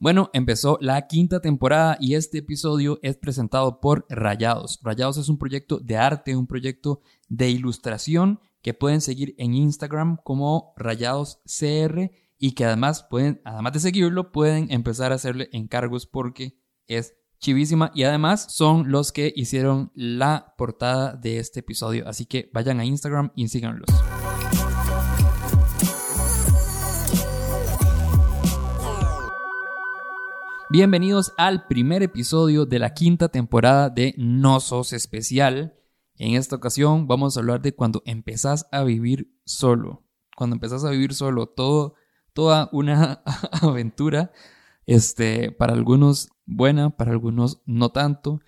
Bueno, empezó la quinta temporada y este episodio es presentado por Rayados. Rayados es un proyecto de arte, un proyecto de ilustración que pueden seguir en Instagram como RayadosCR y que además pueden, además de seguirlo, pueden empezar a hacerle encargos porque es chivísima y además son los que hicieron la portada de este episodio. Así que vayan a Instagram y síganlos. Bienvenidos al primer episodio de la quinta temporada de No Sos Especial. En esta ocasión vamos a hablar de cuando empezás a vivir solo. Cuando empezás a vivir solo, todo, toda una aventura. Este, para algunos buena, para algunos no tanto.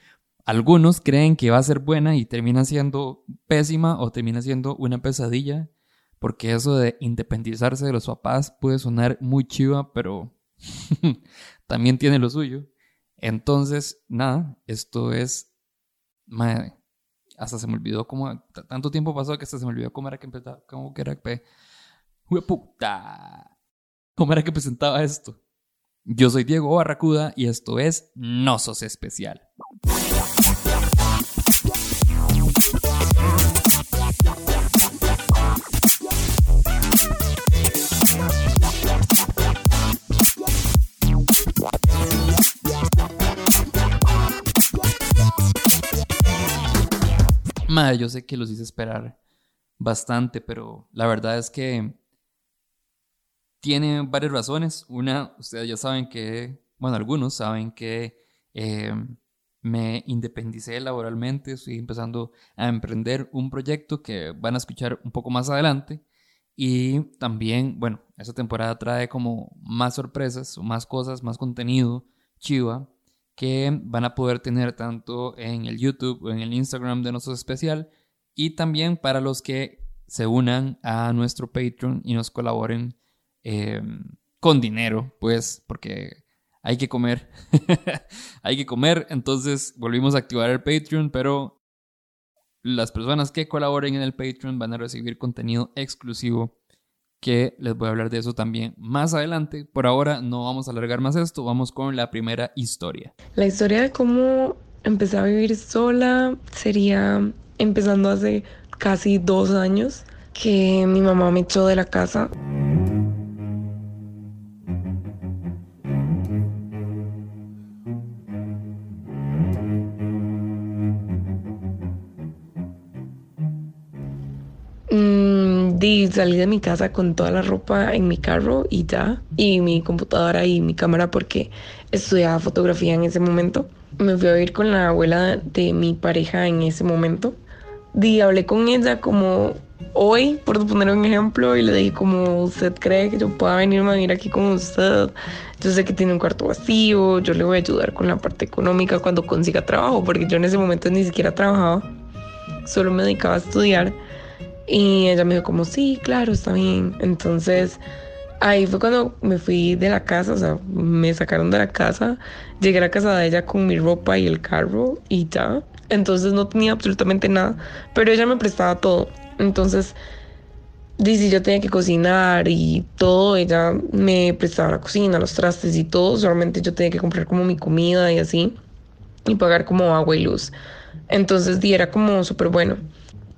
Algunos creen que va a ser buena y termina siendo pésima o termina siendo una pesadilla. Porque eso de independizarse de los papás puede sonar muy chiva, pero también tiene lo suyo. Entonces, nada, esto es... Madre, hasta se me olvidó cómo... Tanto tiempo pasó que hasta se me olvidó cómo era que empezaba... Cómo que era que... puta! ¿Cómo era que presentaba esto? Yo soy Diego Barracuda y esto es No Sos Especial. Yo sé que los hice esperar bastante, pero la verdad es que tiene varias razones. Una, ustedes ya saben que, bueno, algunos saben que eh, me independicé laboralmente, estoy empezando a emprender un proyecto que van a escuchar un poco más adelante. Y también, bueno, esta temporada trae como más sorpresas, más cosas, más contenido, chiva, que van a poder tener tanto en el YouTube o en el Instagram de Nosotros Especial y también para los que se unan a nuestro Patreon y nos colaboren em, con dinero, pues porque hay que comer, hay que comer, entonces volvimos a activar el Patreon, pero las personas que colaboren en el Patreon van a recibir contenido exclusivo que les voy a hablar de eso también más adelante. Por ahora no vamos a alargar más esto, vamos con la primera historia. La historia de cómo empecé a vivir sola sería empezando hace casi dos años que mi mamá me echó de la casa. Y salí de mi casa con toda la ropa en mi carro y ya, y mi computadora y mi cámara porque estudiaba fotografía en ese momento. Me fui a vivir con la abuela de mi pareja en ese momento. Y hablé con ella como hoy, por poner un ejemplo, y le dije como, ¿usted cree que yo pueda venirme a vivir aquí con usted? Yo sé que tiene un cuarto vacío, yo le voy a ayudar con la parte económica cuando consiga trabajo, porque yo en ese momento ni siquiera trabajaba, solo me dedicaba a estudiar. Y ella me dijo como, sí, claro, está bien. Entonces ahí fue cuando me fui de la casa, o sea, me sacaron de la casa, llegué a la casa de ella con mi ropa y el carro y ya. Entonces no tenía absolutamente nada, pero ella me prestaba todo. Entonces, dice, yo tenía que cocinar y todo, ella me prestaba la cocina, los trastes y todo, solamente yo tenía que comprar como mi comida y así, y pagar como agua y luz. Entonces, di, era como súper bueno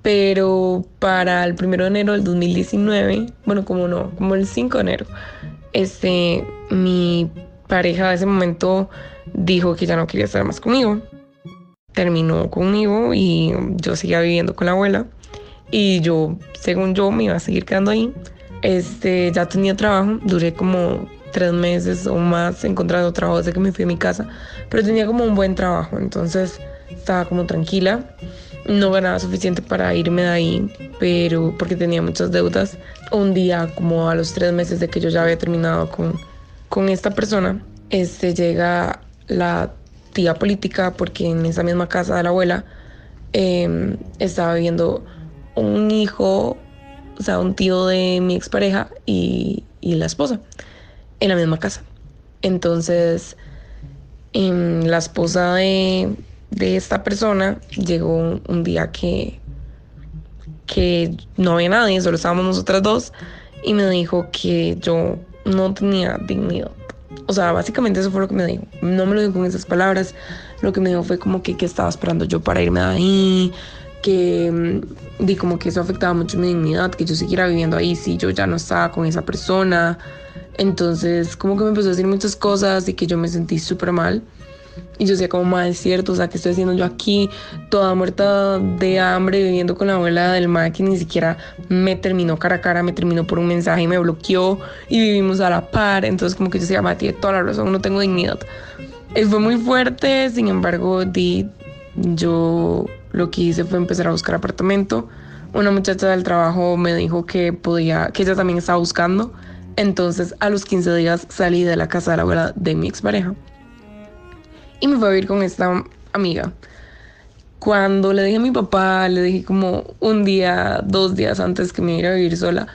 pero para el 1 de enero del 2019, bueno, como no, como el 5 de enero, este, mi pareja de ese momento dijo que ya no quería estar más conmigo. Terminó conmigo y yo seguía viviendo con la abuela. Y yo, según yo, me iba a seguir quedando ahí. Este, ya tenía trabajo, duré como tres meses o más encontrando trabajo desde que me fui a mi casa, pero tenía como un buen trabajo, entonces estaba como tranquila no ganaba suficiente para irme de ahí, pero porque tenía muchas deudas. Un día, como a los tres meses de que yo ya había terminado con, con esta persona, este, llega la tía política porque en esa misma casa de la abuela em, estaba viviendo un hijo, o sea, un tío de mi expareja y, y la esposa en la misma casa. Entonces, em, la esposa de, de esta persona llegó un, día que, que no había nadie, solo estábamos nosotras dos, y me dijo que yo no tenía dignidad. O sea, básicamente eso fue lo que me dijo. No me lo dijo con esas palabras. Lo que me dijo fue como que, que estaba esperando yo para irme de ahí, que mm, di como que eso afectaba mucho mi dignidad, que yo siguiera viviendo ahí si yo ya no estaba con esa persona. Entonces, como que me empezó a decir muchas cosas y que yo me sentí súper mal. Y yo decía como, más es cierto, o sea, ¿qué estoy haciendo yo aquí? Toda muerta de hambre, viviendo con la abuela del ma que ni siquiera me terminó cara a cara, me terminó por un mensaje y me bloqueó y vivimos a la par. Entonces como que yo decía, Mati, tiene toda la razón, no tengo dignidad. Y fue muy fuerte, sin embargo, di, yo lo que hice fue empezar a buscar apartamento. Una muchacha del trabajo me dijo que podía, que ella también estaba buscando. Entonces a los 15 días salí de la casa de la abuela de mi expareja y me fui a vivir con esta amiga. Cuando le dije a mi papá, le dije como un día, dos días antes que me iba a vivir sola.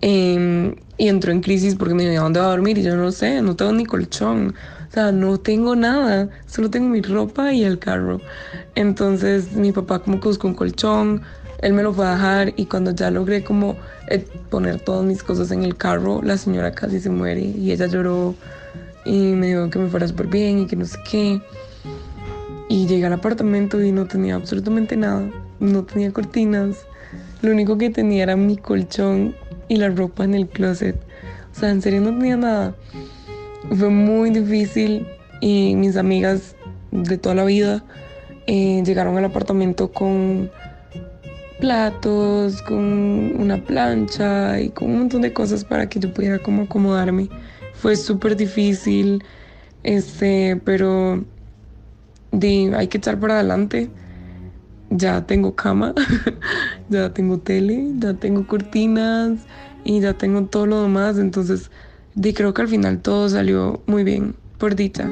Em, y entró en crisis porque me dijo, ¿dónde va a dormir? Y yo no sé, no tengo ni colchón. O sea, no tengo nada, solo tengo mi ropa y el carro. Entonces mi papá como que buscó un colchón, él me lo fue a dejar y cuando ya logré como eh, poner todas mis cosas en el carro, la señora casi se muere y ella lloró y me dijo que me fuera súper bien y que no sé qué. Y llegué al apartamento y no tenía absolutamente nada, no tenía cortinas, lo único que tenía era mi colchón y la ropa en el closet. O sea, en serio no tenía nada. Fue muy difícil y mis amigas de toda la vida eh, llegaron al apartamento con platos, con una plancha y con un montón de cosas para que yo pudiera como acomodarme. Fue súper difícil, este, pero hay que echar para adelante. Ya tengo cama, ya tengo tele, ya tengo cortinas y ya tengo todo lo demás. Entonces, di, creo que al final todo salió muy bien, por dicha.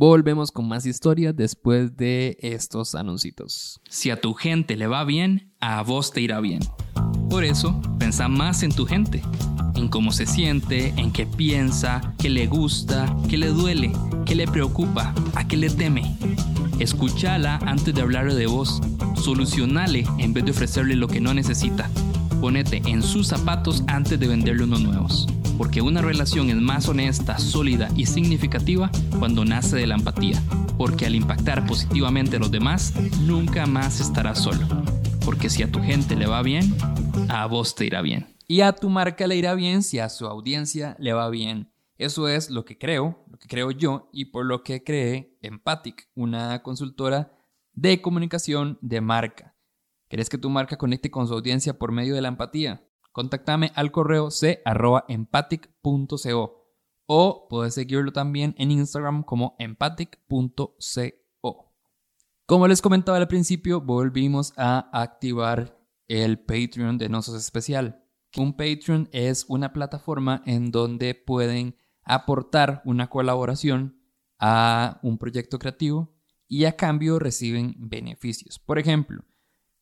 Volvemos con más historias después de estos anuncios. Si a tu gente le va bien, a vos te irá bien. Por eso, pensa más en tu gente, en cómo se siente, en qué piensa, qué le gusta, qué le duele, qué le preocupa, a qué le teme. Escúchala antes de hablarle de vos. Solucionale en vez de ofrecerle lo que no necesita. Ponete en sus zapatos antes de venderle unos nuevos porque una relación es más honesta, sólida y significativa cuando nace de la empatía, porque al impactar positivamente a los demás, nunca más estarás solo, porque si a tu gente le va bien, a vos te irá bien. Y a tu marca le irá bien si a su audiencia le va bien. Eso es lo que creo, lo que creo yo y por lo que creé Empathic, una consultora de comunicación de marca. ¿Querés que tu marca conecte con su audiencia por medio de la empatía? Contáctame al correo c.empathic.co o puedes seguirlo también en Instagram como empathic.co. Como les comentaba al principio, volvimos a activar el Patreon de Nosos Especial. Un Patreon es una plataforma en donde pueden aportar una colaboración a un proyecto creativo y a cambio reciben beneficios. Por ejemplo,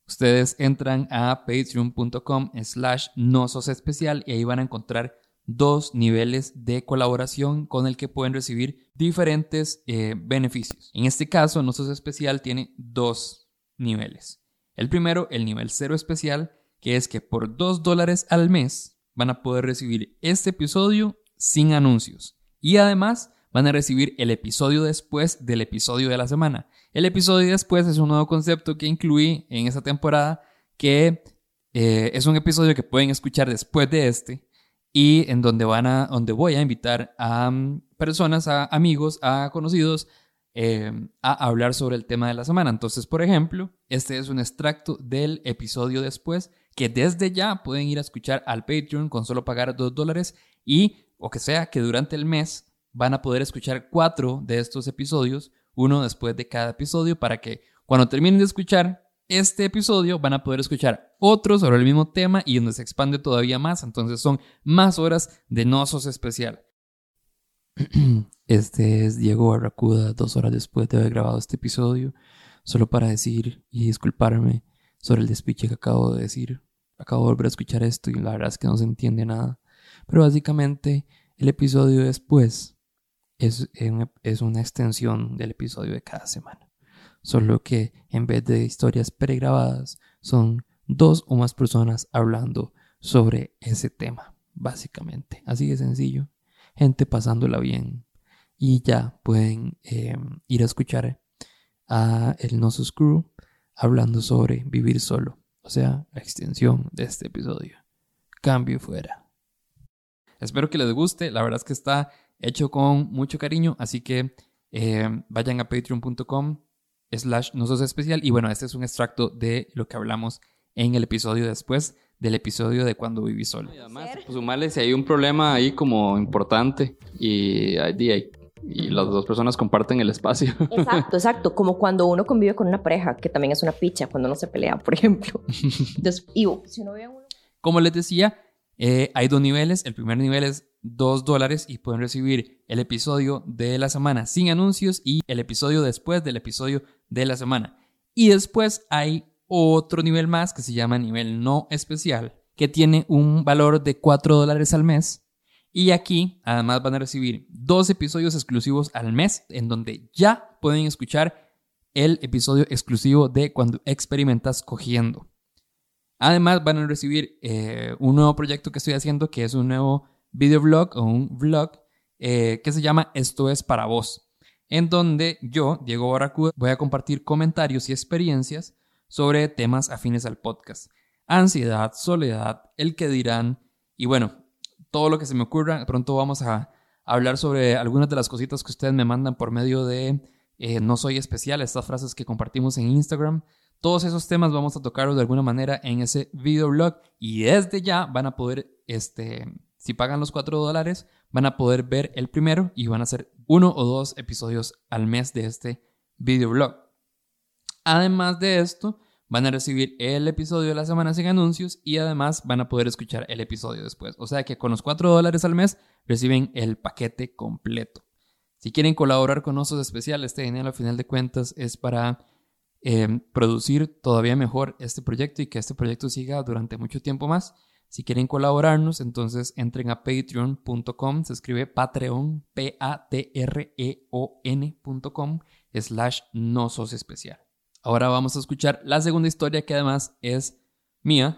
Ustedes entran a patreon.com slash nosos especial y ahí van a encontrar dos niveles de colaboración con el que pueden recibir diferentes eh, beneficios. En este caso, Nosos Especial tiene dos niveles. El primero, el nivel cero especial, que es que por dos dólares al mes van a poder recibir este episodio sin anuncios. Y además van a recibir el episodio después del episodio de la semana. El episodio después es un nuevo concepto que incluí en esta temporada que eh, es un episodio que pueden escuchar después de este y en donde, van a, donde voy a invitar a mm, personas, a amigos, a conocidos eh, a hablar sobre el tema de la semana. Entonces, por ejemplo, este es un extracto del episodio después que desde ya pueden ir a escuchar al Patreon con solo pagar dos dólares y, o que sea, que durante el mes van a poder escuchar cuatro de estos episodios uno después de cada episodio para que cuando terminen de escuchar este episodio van a poder escuchar otro sobre el mismo tema y donde se expande todavía más. Entonces son más horas de Nosos especial. Este es Diego Barracuda, dos horas después de haber grabado este episodio, solo para decir y disculparme sobre el despiche que acabo de decir. acabo de volver a escuchar esto y la verdad es que no se entiende nada. Pero básicamente el episodio después es, es una extensión del episodio de cada semana. Solo que en vez de historias pregrabadas, son dos o más personas hablando sobre ese tema, básicamente. Así de sencillo. Gente pasándola bien. Y ya pueden em, ir a escuchar a el Nosos Crew hablando sobre vivir solo. O sea, la extensión de este episodio. Cambio fuera. Espero que les guste. La verdad es que está hecho con mucho cariño. Así que em, vayan a patreon.com slash nosos especial. Y bueno, este es un extracto de lo que hablamos en el episodio después del episodio de cuando viví solo. Y además, pues sumarle si hay un problema ahí como importante y, y, y las dos personas comparten el espacio. Exacto, exacto. Como cuando uno convive con una pareja, que también es una picha, cuando uno se pelea, por ejemplo. Entonces, y si uno ve uno... Como les decía, eh, hay dos niveles. El primer nivel es 2 dólares y pueden recibir el episodio de la semana sin anuncios y el episodio después del episodio de la semana. Y después hay otro nivel más que se llama nivel no especial, que tiene un valor de 4 dólares al mes. Y aquí además van a recibir dos episodios exclusivos al mes en donde ya pueden escuchar el episodio exclusivo de cuando experimentas cogiendo. Además van a recibir eh, un nuevo proyecto que estoy haciendo que es un nuevo videoblog o un vlog eh, que se llama Esto es para vos, en donde yo, Diego Barracuda, voy a compartir comentarios y experiencias sobre temas afines al podcast. Ansiedad, soledad, el que dirán y bueno, todo lo que se me ocurra. Pronto vamos a hablar sobre algunas de las cositas que ustedes me mandan por medio de eh, No Soy Especial, estas frases que compartimos en Instagram. Todos esos temas vamos a tocarlos de alguna manera en ese videoblog y desde ya van a poder, este, si pagan los 4 dólares, van a poder ver el primero y van a ser uno o dos episodios al mes de este videoblog. Además de esto, van a recibir el episodio de la semana sin anuncios y además van a poder escuchar el episodio después. O sea que con los 4 dólares al mes reciben el paquete completo. Si quieren colaborar con Osos Especiales, este dinero al final de cuentas es para em, producir todavía mejor este proyecto y que este proyecto siga durante mucho tiempo más. Si quieren colaborarnos, entonces entren a patreon.com, se escribe Patreon, P-A-T-R-E-O-N.com, slash no sos especial. Ahora vamos a escuchar la segunda historia que además es mía.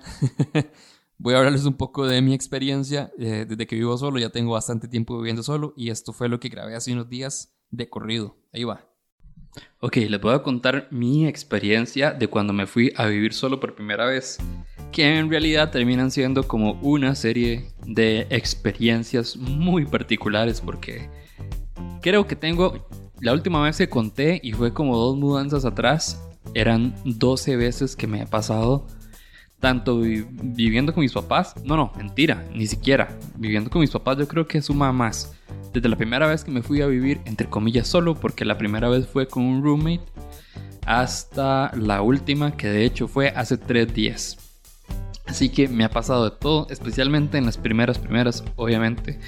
Voy a hablarles un poco de mi experiencia eh, desde que vivo solo. Ya tengo bastante tiempo viviendo solo y esto fue lo que grabé hace unos días de corrido. Ahí va. Ok, les voy a contar mi experiencia de cuando me fui a vivir solo por primera vez, que en realidad terminan siendo como una serie de experiencias muy particulares porque creo que tengo, la última vez que conté y fue como dos mudanzas atrás, eran 12 veces que me ha pasado, tanto viviendo con mis papás, no, no, mentira, ni siquiera, viviendo con mis papás yo creo que suma más. Desde la primera vez que me fui a vivir, entre comillas, solo, porque la primera vez fue con un roommate, hasta la última, que de hecho fue hace 3 días. Así que me ha pasado de todo, especialmente en las primeras, primeras, obviamente.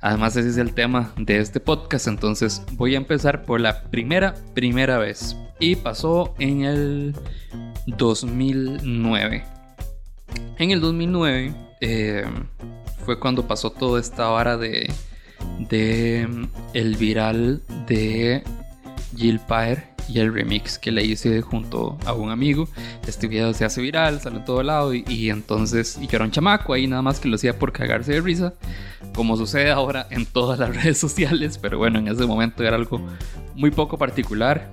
Además, ese es el tema de este podcast, entonces voy a empezar por la primera, primera vez y pasó en el 2009. En el 2009 eh, fue cuando pasó toda esta vara de, de el viral de Jill Pyre y el remix que le hice junto a un amigo. Este video se hace viral, sale en todo lado y, entonces, y que era un chamaco ahí nada más que lo hacía por cagarse de risa, como sucede ahora en todas las redes sociales, pero bueno, en ese momento era algo muy poco particular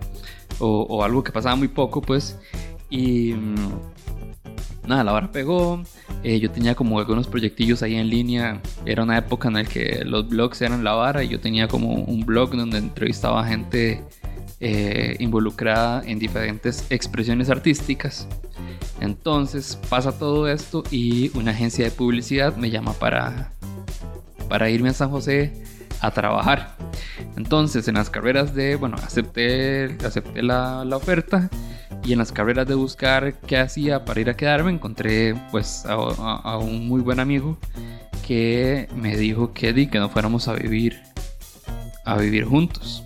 o, algo que pasaba muy poco, pues. Y mm, nada, la vara pegó. Eh, yo tenía como algunos proyectillos ahí en línea. Era una época en la que los blogs eran la vara y yo tenía como un blog donde entrevistaba gente eh, involucrada en diferentes expresiones artísticas. Entonces pasa todo esto y una agencia de publicidad me llama para, para irme a San José a trabajar. Entonces, en las carreras de, bueno, acepté, acepté la, la, oferta y en las carreras de buscar qué hacía para ir a quedarme, encontré pues a, un muy buen amigo que me dijo que di que no fuéramos a vivir a vivir juntos.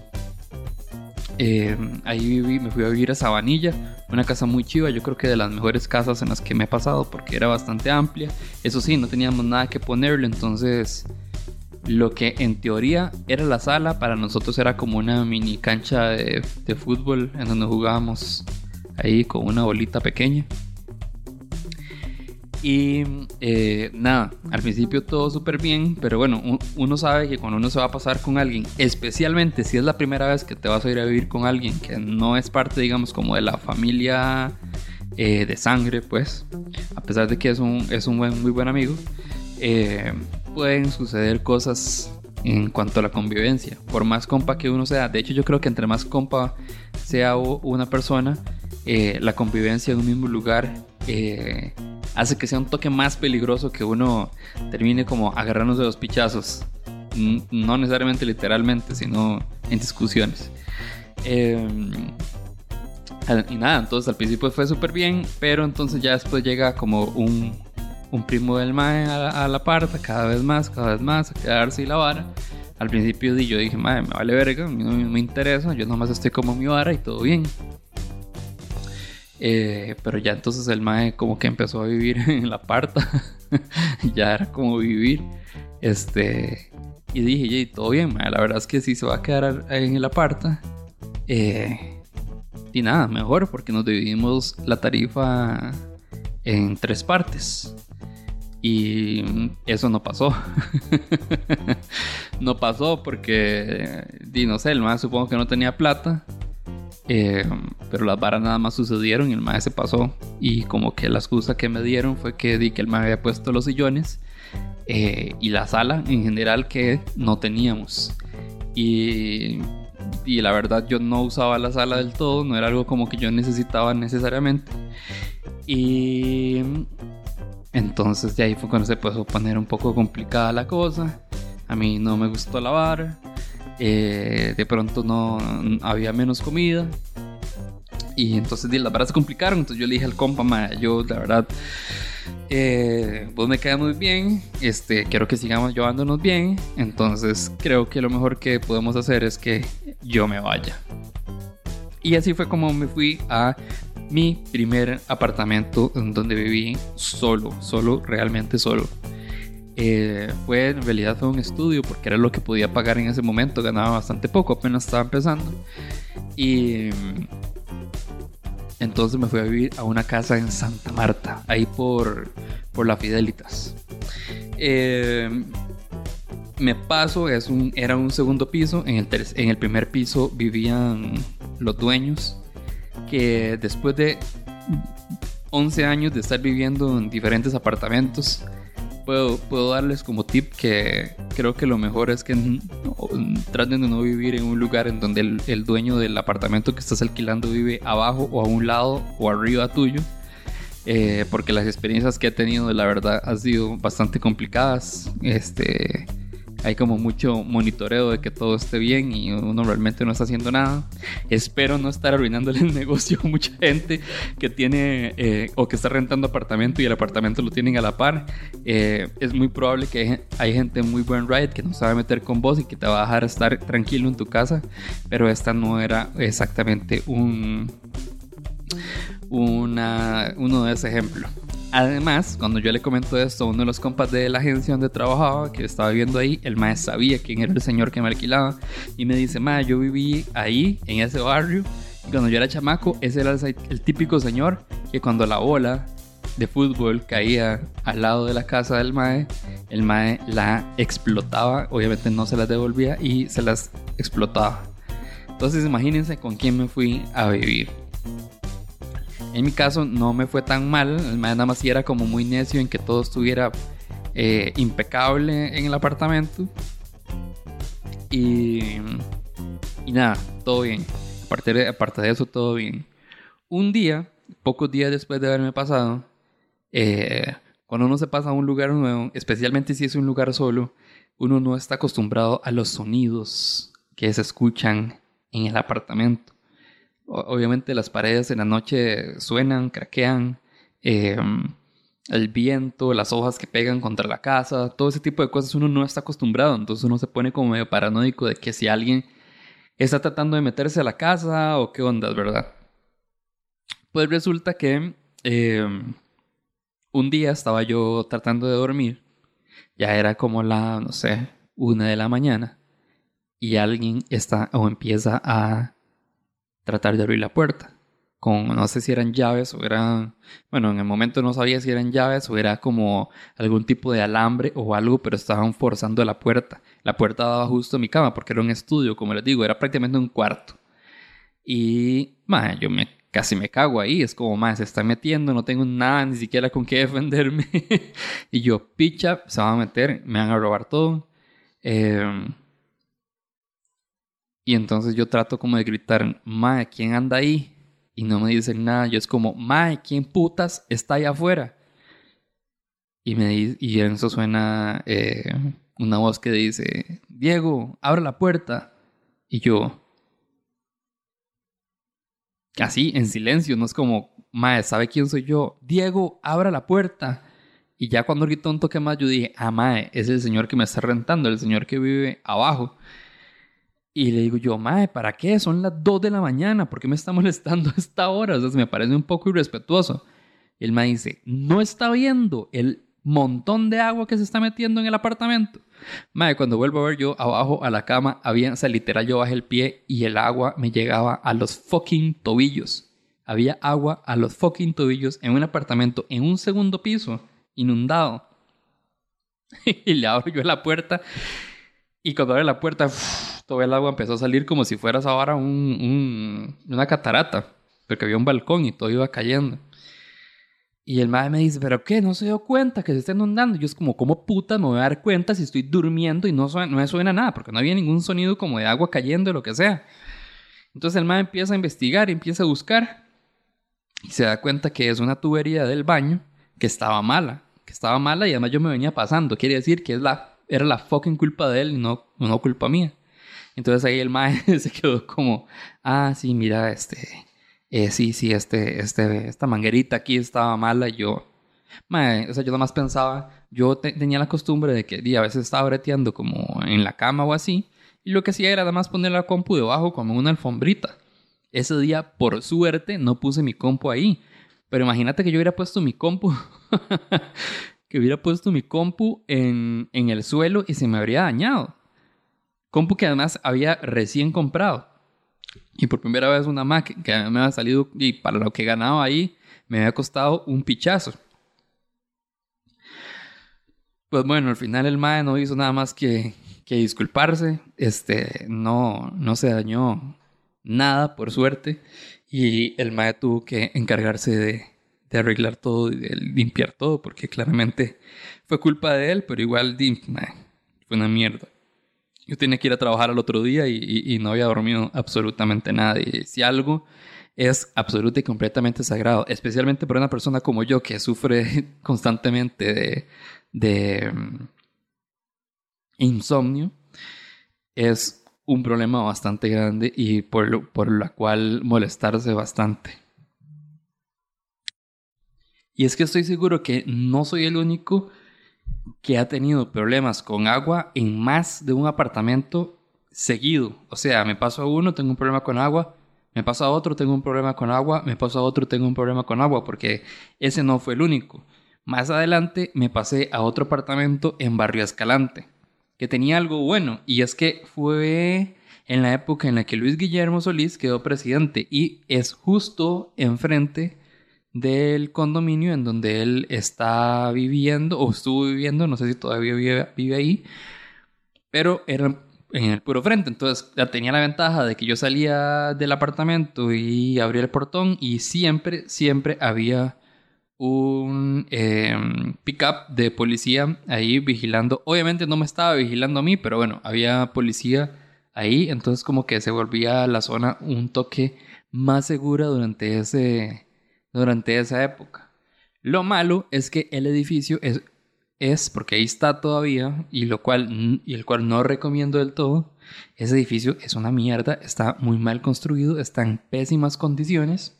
Eh, ahí viví, me fui a vivir a Sabanilla, una casa muy chiva, yo creo que de las mejores casas en las que me he pasado porque era bastante amplia. Eso sí, no teníamos nada que ponerle, entonces lo que en teoría era la sala, para nosotros era como una mini cancha de, de fútbol en donde jugábamos ahí con una bolita pequeña. Y eh, nada, al principio todo súper bien, pero bueno, uno sabe que cuando uno se va a pasar con alguien, especialmente si es la primera vez que te vas a ir a vivir con alguien que no es parte, digamos, como de la familia eh, de sangre, pues, a pesar de que es un, es un muy buen amigo, eh, pueden suceder cosas en cuanto a la convivencia. Por más compa que uno sea, de hecho yo creo que entre más compa sea una persona, la convivencia en un mismo lugar hace que sea un toque más peligroso que uno termine como agarrándose los pichazos. No necesariamente literalmente, sino en discusiones. Em, y nada, entonces al principio fue súper bien, pero entonces ya después llega como un, un primo del mae a, la parte, cada vez más, cada vez más, a quedarse y la vara. Al principio yo dije, mae, me vale verga, no me interesa, yo nomás estoy como mi vara y todo bien. Eh, pero ya entonces el mae como que empezó a vivir en la parta. ya era como vivir. Este. Y dije, todo bien, mae. La verdad es que si se va a quedar en la parta. Eh, y nada, mejor porque nos dividimos la tarifa en tres partes. Y eso no pasó. no pasó porque, di, no sé, el mae supongo que no tenía plata. Eh, pero las varas nada más sucedieron y el mae se pasó. Y como que la excusa que me dieron fue que di que el mae había puesto los sillones eh, y la sala en general que no teníamos. Y, y la verdad yo no usaba la sala del todo, no era algo como que yo necesitaba necesariamente. Y entonces de ahí fue cuando se puso a poner un poco complicada la cosa. A mí no me gustó la vara. Eh, de pronto no había menos comida. Y entonces las verdad se complicaron. Entonces yo le dije al compa, yo la verdad, eh, vos me queda muy bien. Este, quiero que sigamos llevándonos bien. Entonces creo que lo mejor que podemos hacer es que yo me vaya. Y así fue como me fui a mi primer apartamento en donde viví solo, solo, realmente solo. Eh, fue en realidad fue un estudio porque era lo que podía pagar en ese momento, ganaba bastante poco, apenas estaba empezando. Y entonces me fui a vivir a una casa en Santa Marta, ahí por, por la Fidelitas. Eh, me paso, es un, era un segundo piso, en el, en el primer piso vivían los dueños, que después de 11 años de estar viviendo en diferentes apartamentos, puedo, darles como tip que creo que lo mejor es que traten de no vivir en un lugar en donde el, dueño del apartamento que estás alquilando vive abajo o a un lado o arriba tuyo. Eh, porque las experiencias que he tenido, la verdad, han sido bastante complicadas. Este hay como mucho monitoreo de que todo esté bien y uno realmente no está haciendo nada. Espero no estar arruinándole el negocio a mucha gente que tiene eh, o que está rentando apartamento y el apartamento lo tienen a la par. Eh, es muy probable que hay gente muy buen ride que no sabe meter con vos y que te va a dejar estar tranquilo en tu casa, pero esta no era exactamente un uno de ese ejemplo. Además, cuando yo le comento esto a uno de los compas de la agencia donde trabajaba, que estaba viviendo ahí, el maestro sabía quién era el señor que me alquilaba y me dice, ma, yo viví ahí, en ese barrio, y cuando yo era chamaco, ese era el, típico señor que cuando la bola de fútbol caía al lado de la casa del mae, el mae la explotaba, obviamente no se las devolvía y se las explotaba. Entonces imagínense con quién me fui a vivir. En mi caso no me fue tan mal, nada más era como muy necio en que todo estuviera eh, impecable en el apartamento. Y, y nada, todo bien. Aparte de, aparte de eso, todo bien. Un día, pocos días después de haberme pasado, eh, cuando uno se pasa a un lugar nuevo, especialmente si es un lugar solo, uno no está acostumbrado a los sonidos que se escuchan en el apartamento. Obviamente las paredes en la noche suenan, craquean, em, el viento, las hojas que pegan contra la casa, todo ese tipo de cosas uno no está acostumbrado, entonces uno se pone como medio paranoico de que si alguien está tratando de meterse a la casa o qué onda, ¿verdad? Pues resulta que em, un día estaba yo tratando de dormir, ya era como la, no sé, una de la mañana, y alguien está o empieza a tratar de abrir la puerta. Con, no sé si eran llaves o eran, bueno, en el momento no sabía si eran llaves o era como algún tipo de alambre o algo, pero estaban forzando la puerta. La puerta daba justo a mi cama porque era un estudio, como les digo, era prácticamente un cuarto. Y, man, yo me casi me cago ahí. Es como, más se está metiendo, no tengo nada, ni siquiera con qué defenderme. y yo, picha, se van a meter, me van a robar todo. Em, y entonces yo trato como de gritar, mae, ¿quién anda ahí? Y no me dicen nada. Yo es como, mae, ¿quién putas está ahí afuera? Y, me y en eso suena eh, una voz que dice, Diego, abre la puerta. Y yo, así en silencio, no es como, mae, ¿sabe quién soy yo? Diego, abra la puerta. Y ya cuando gritó un toque más, yo dije, ah, mae, es el señor que me está rentando, el señor que vive abajo. Y le digo yo, mae, ¿para qué? Son las 2 de la mañana, ¿por qué me está molestando a esta hora? O sea, me parece un poco irrespetuoso. Y él me dice, no está viendo el montón de agua que se está metiendo en el apartamento. Madre, cuando vuelvo a ver yo abajo a la cama, había, o sea, literal yo bajé el pie y el agua me llegaba a los fucking tobillos. Había agua a los fucking tobillos en un apartamento en un segundo piso, inundado. y le abro yo la puerta y cuando abre la puerta, todo el agua empezó a salir como si fuera ahora un, una catarata, porque había un balcón y todo iba cayendo. Y el madre me dice, ¿pero qué? ¿No se dio cuenta que se está inundando? Y yo es como, ¿cómo puta me voy a dar cuenta si estoy durmiendo y no, suena, me suena nada? Porque no había ningún sonido como de agua cayendo o lo que sea. Entonces el madre empieza a investigar, empieza a buscar. Y se da cuenta que es una tubería del baño que estaba mala. Que estaba mala y además yo me venía pasando. Quiere decir que es la, era la fucking culpa de él y no, no culpa mía. Entonces ahí el madre se quedó como, ah, sí, mira, este eh, sí, sí, este, este, esta manguerita aquí estaba mala. Y yo, o sea, yo nada más pensaba, yo tenía la costumbre de que a veces estaba breteando como en la cama o así. Y lo que hacía era nada más poner la compu debajo como una alfombrita. Ese día, por suerte, no puse mi compu ahí. Pero imagínate que yo hubiera puesto mi compu. que hubiera puesto mi compu en, en el suelo y se me habría dañado. Compu que además había recién comprado. Y por primera vez una Mac que me había salido y para lo que ganaba ahí me había costado un pichazo. Pues bueno, al final el MAE no hizo nada más que, que disculparse. Este, no, no se dañó nada, por suerte. Y el MAE tuvo que encargarse de, de arreglar todo y de limpiar todo, porque claramente fue culpa de él, pero igual fue una mierda. Yo tenía que ir a trabajar al otro día y, no había dormido absolutamente nada. Y si algo es absoluto y completamente sagrado, especialmente para una persona como yo que sufre constantemente de, de mm, insomnio, es un problema bastante grande y por lo, por la cual molestarse bastante. Y es que estoy seguro que no soy el único que ha tenido problemas con agua en más de un apartamento seguido. O sea, me paso a uno, tengo un problema con agua, me paso a otro, tengo un problema con agua, me paso a otro, tengo un problema con agua, porque ese no fue el único. Más adelante me pasé a otro apartamento en Barrio Escalante, que tenía algo bueno, y es que fue en la época en la que Luis Guillermo Solís quedó presidente, y es justo enfrente del condominio en donde él está viviendo o estuvo viviendo, no sé si todavía vive, ahí, pero era en el puro frente, entonces ya tenía la ventaja de que yo salía del apartamento y abría el portón y siempre, siempre había un eh, pick-up de policía ahí vigilando. Obviamente no me estaba vigilando a mí, pero bueno, había policía ahí, entonces como que se volvía la zona un toque más segura durante ese durante esa época. Lo malo es que el edificio es, es porque ahí está todavía, y, lo cual, y el cual no recomiendo del todo, ese edificio es una mierda, está muy mal construido, está en pésimas condiciones.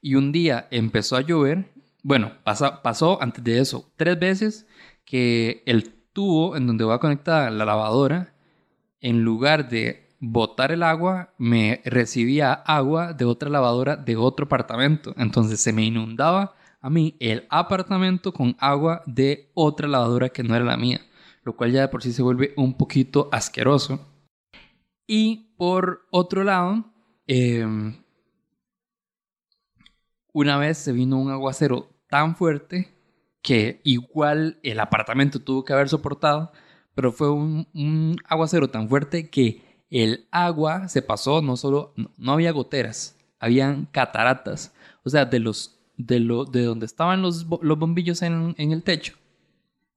Y un día empezó a llover, bueno, pasó, pasó antes de eso tres veces que el tubo en donde va conectada la lavadora, en lugar de botar el agua, me recibía agua de otra lavadora de otro apartamento. Entonces se me inundaba a mí el apartamento con agua de otra lavadora que no era la mía, lo cual ya de por sí se vuelve un poquito asqueroso. Y por otro lado, em, una vez se vino un aguacero tan fuerte que igual el apartamento tuvo que haber soportado, pero fue un, aguacero tan fuerte que el agua se pasó, no solo, no, había goteras, habían cataratas, o sea, de los, de lo, de donde estaban los, los bombillos en, en el techo,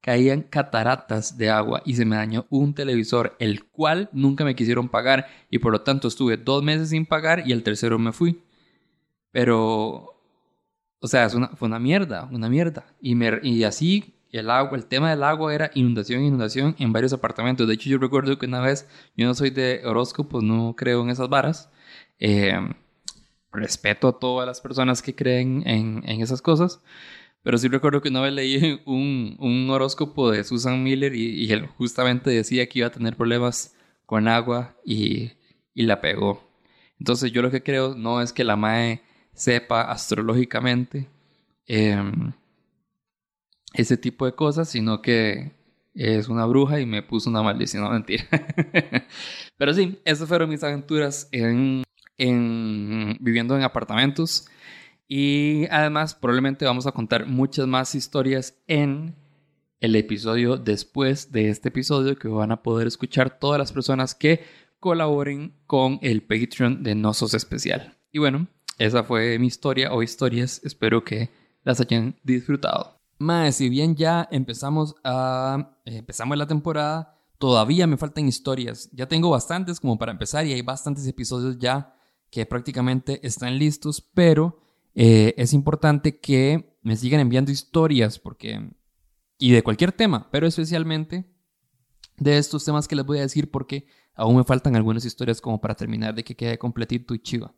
caían cataratas de agua y se me dañó un televisor, el cual nunca me quisieron pagar y por lo tanto estuve dos meses sin pagar y el tercero me fui. Pero o sea, es una, fue una mierda, una mierda. Y, me, y así el agua, el tema del agua era inundación, inundación en varios apartamentos. De hecho, yo recuerdo que una vez, yo no soy de horóscopos, no creo en esas varas. Eh, respeto a todas las personas que creen en, esas cosas. Pero sí recuerdo que una vez leí un, horóscopo de Susan Miller y, y, él justamente decía que iba a tener problemas con agua y, y la pegó. Entonces yo lo que creo no es que la MAE sepa astrológicamente em, ese tipo de cosas, sino que es una bruja y me puso una maldición, no mentira. Pero sí, esas fueron mis aventuras en, en viviendo en apartamentos. Y además, probablemente vamos a contar muchas más historias en el episodio después de este episodio que van a poder escuchar todas las personas que colaboren con el Patreon de Nosos Especial. Y bueno, esa fue mi historia o historias. Espero que las hayan disfrutado. Más, si bien ya empezamos a empezamos la temporada, todavía me faltan historias. Ya tengo bastantes como para empezar y hay bastantes episodios ya que prácticamente están listos, pero eh, es importante que me sigan enviando historias porque y de cualquier tema, pero especialmente de estos temas que les voy a decir porque aún me faltan algunas historias como para terminar de que quede completito y chiva.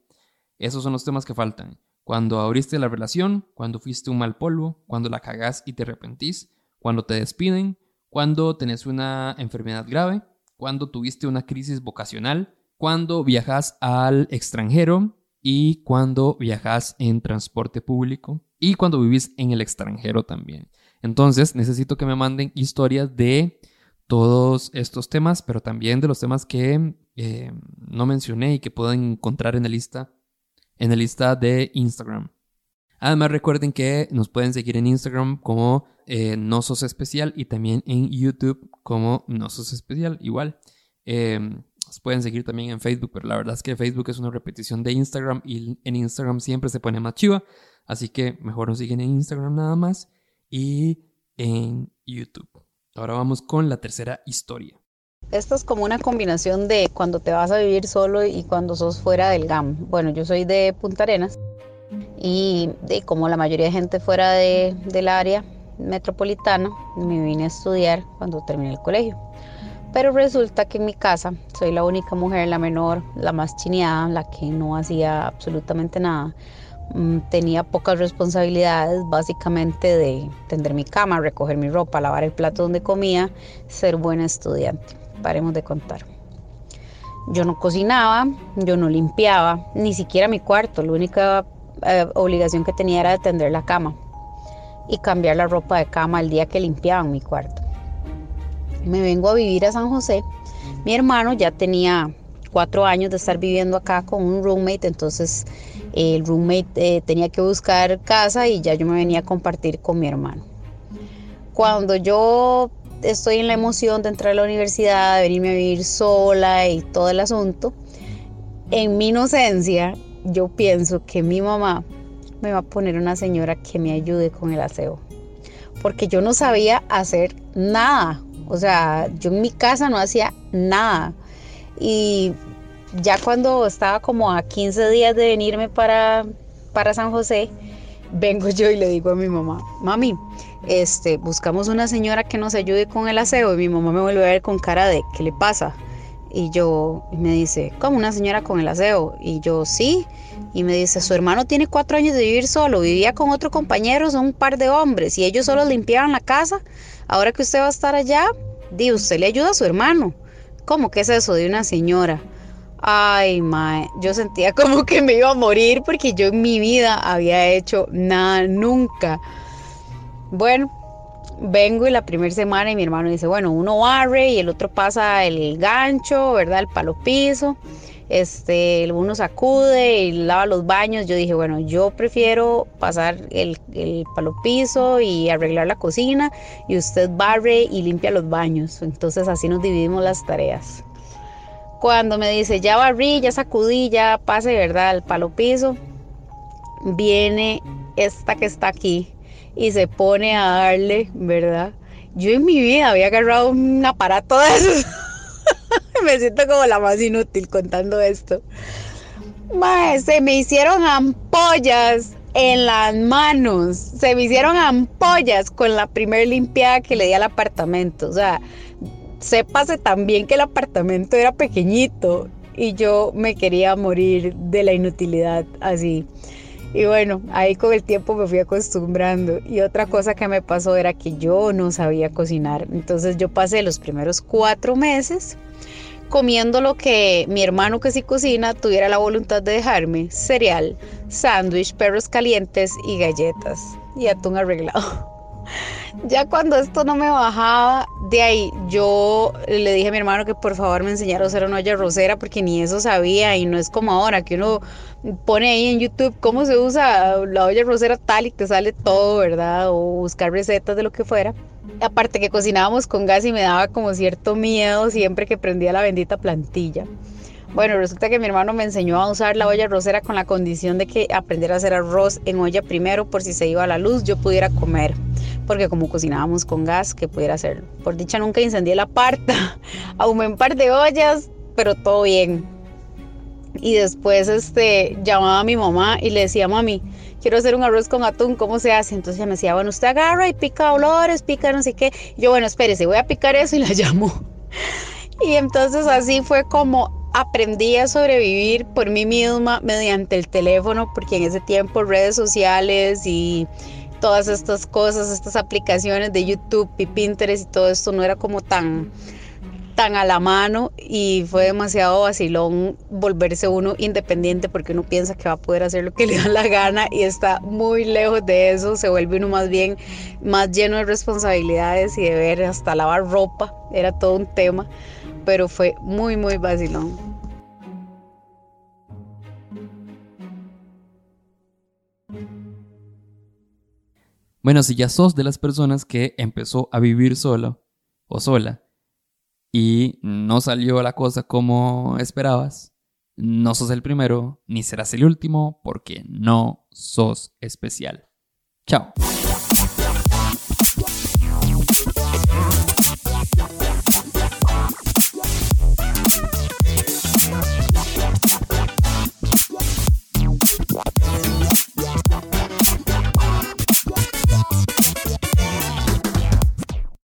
Esos son los temas que faltan. Cuando abriste la relación, cuando fuiste un mal polvo, cuando la cagás y te arrepentís, cuando te despiden, cuando tenés una enfermedad grave, cuando tuviste una crisis vocacional, cuando viajas al extranjero y cuando viajas en transporte público y cuando vivís en el extranjero también. Entonces necesito que me manden historias de todos estos temas, pero también de los temas que eh, no mencioné y que pueden encontrar en la lista en la lista de Instagram. Además recuerden que nos pueden seguir en Instagram como eh, Especial y también en YouTube como Nosos Especial igual. Em, nos pueden seguir también en Facebook, pero la verdad es que Facebook es una repetición de Instagram y en Instagram siempre se pone más chiva. Así que mejor nos siguen en Instagram nada más y en YouTube. Ahora vamos con la tercera historia. Esta es como una combinación de cuando te vas a vivir solo y cuando sos fuera del GAM. Bueno, yo soy de Punta Arenas y como la mayoría de gente fuera de, del área metropolitana, me vine a estudiar cuando terminé el colegio. Pero resulta que en mi casa soy la única mujer, la menor, la más chineada, la que no hacía absolutamente nada. Mm, tenía pocas responsabilidades, básicamente de tender mi cama, recoger mi ropa, lavar el plato donde comía, ser buena estudiante paremos de contar. Yo no cocinaba, yo no limpiaba, ni siquiera mi cuarto. La única eh, obligación que tenía era de tender la cama y cambiar la ropa de cama el día que limpiaban mi cuarto. Me vengo a vivir a San José. Mi hermano ya tenía cuatro años de estar viviendo acá con un roommate, entonces el roommate eh, tenía que buscar casa y ya yo me venía a compartir con mi hermano. Cuando yo estoy en la emoción de entrar a la universidad, de venirme a vivir sola y todo el asunto, en mi inocencia yo pienso que mi mamá me va a poner una señora que me ayude con el aseo. Porque yo no sabía hacer nada. O sea, yo en mi casa no hacía nada. Y ya cuando estaba como a 15 días de venirme para, para San José, vengo yo y le digo a mi mamá, mami, este, buscamos una señora que nos ayude con el aseo y mi mamá me vuelve a ver con cara de, ¿qué le pasa? Y yo, me dice, ¿cómo una señora con el aseo? Y yo, sí. Y me dice, su hermano tiene cuatro años de vivir solo, vivía con otro compañero, son un par de hombres, y ellos solo limpiaban la casa. Ahora que usted va a estar allá, di, usted le ayuda a su hermano. ¿Cómo que es eso de una señora? Ay, mae, yo sentía como que me iba a morir porque yo en mi vida había hecho nada nunca. Bueno, vengo y la primera semana y mi hermano dice, bueno, uno barre y el otro pasa el gancho, ¿verdad? El palo piso. Este, uno sacude y lava los baños. Yo dije, bueno, yo prefiero pasar el, el palo piso y arreglar la cocina y usted barre y limpia los baños. Entonces así nos dividimos las tareas. Cuando me dice, ya barrí, ya sacudí, ya pase, ¿verdad? El palo piso, viene esta que está aquí y se pone a darle, ¿verdad? Yo en mi vida había agarrado un aparato de esos. me siento como la más inútil contando esto. Mae, se me hicieron ampollas en las manos. Se me hicieron ampollas con la primer limpiada que le di al apartamento. O sea, sépase también que el apartamento era pequeñito y yo me quería morir de la inutilidad así. Y bueno, ahí con el tiempo me fui acostumbrando. Y otra cosa que me pasó era que yo no sabía cocinar. Entonces yo pasé los primeros cuatro meses comiendo lo que mi hermano que sí cocina tuviera la voluntad de dejarme. Cereal, sándwich, perros calientes y galletas. Y atún arreglado. Ya cuando esto no me bajaba, de ahí yo le dije a mi hermano que por favor me enseñara a hacer una olla rosera porque ni eso sabía y no es como ahora que uno pone ahí en YouTube cómo se usa la olla rosera tal y te sale todo, ¿verdad? O buscar recetas de lo que fuera. Aparte que cocinábamos con gas y me daba como cierto miedo siempre que prendía la bendita plantilla. Bueno, resulta que mi hermano me enseñó a usar la olla rosera con la condición de que aprendiera a hacer arroz en olla primero por si se iba a la luz yo pudiera comer, porque como cocinábamos con gas, que pudiera hacerlo. Por dicha nunca incendié la parta, ahumé un par de ollas, pero todo bien. Y después este, llamaba a mi mamá y le decía, mami, quiero hacer un arroz con atún, ¿cómo se hace? Entonces ella me decía, bueno, usted agarra y pica olores, pica no sé qué. Yo, bueno, espérese, voy a picar eso y la llamo. Y entonces así fue como aprendí a sobrevivir por mí misma mediante el teléfono, porque en ese tiempo redes sociales y todas estas cosas, estas aplicaciones de YouTube y Pinterest y todo esto no era como tan tan a la mano y fue demasiado vacilón volverse uno independiente porque uno piensa que va a poder hacer lo que le da la gana y está muy lejos de eso, se vuelve uno más bien más lleno de responsabilidades y de ver hasta lavar ropa, era todo un tema pero fue muy, muy vacilón. Bueno, si ya sos de las personas que empezó a vivir solo o sola y no salió la cosa como esperabas, no sos el primero ni serás el último porque no sos especial. Chao.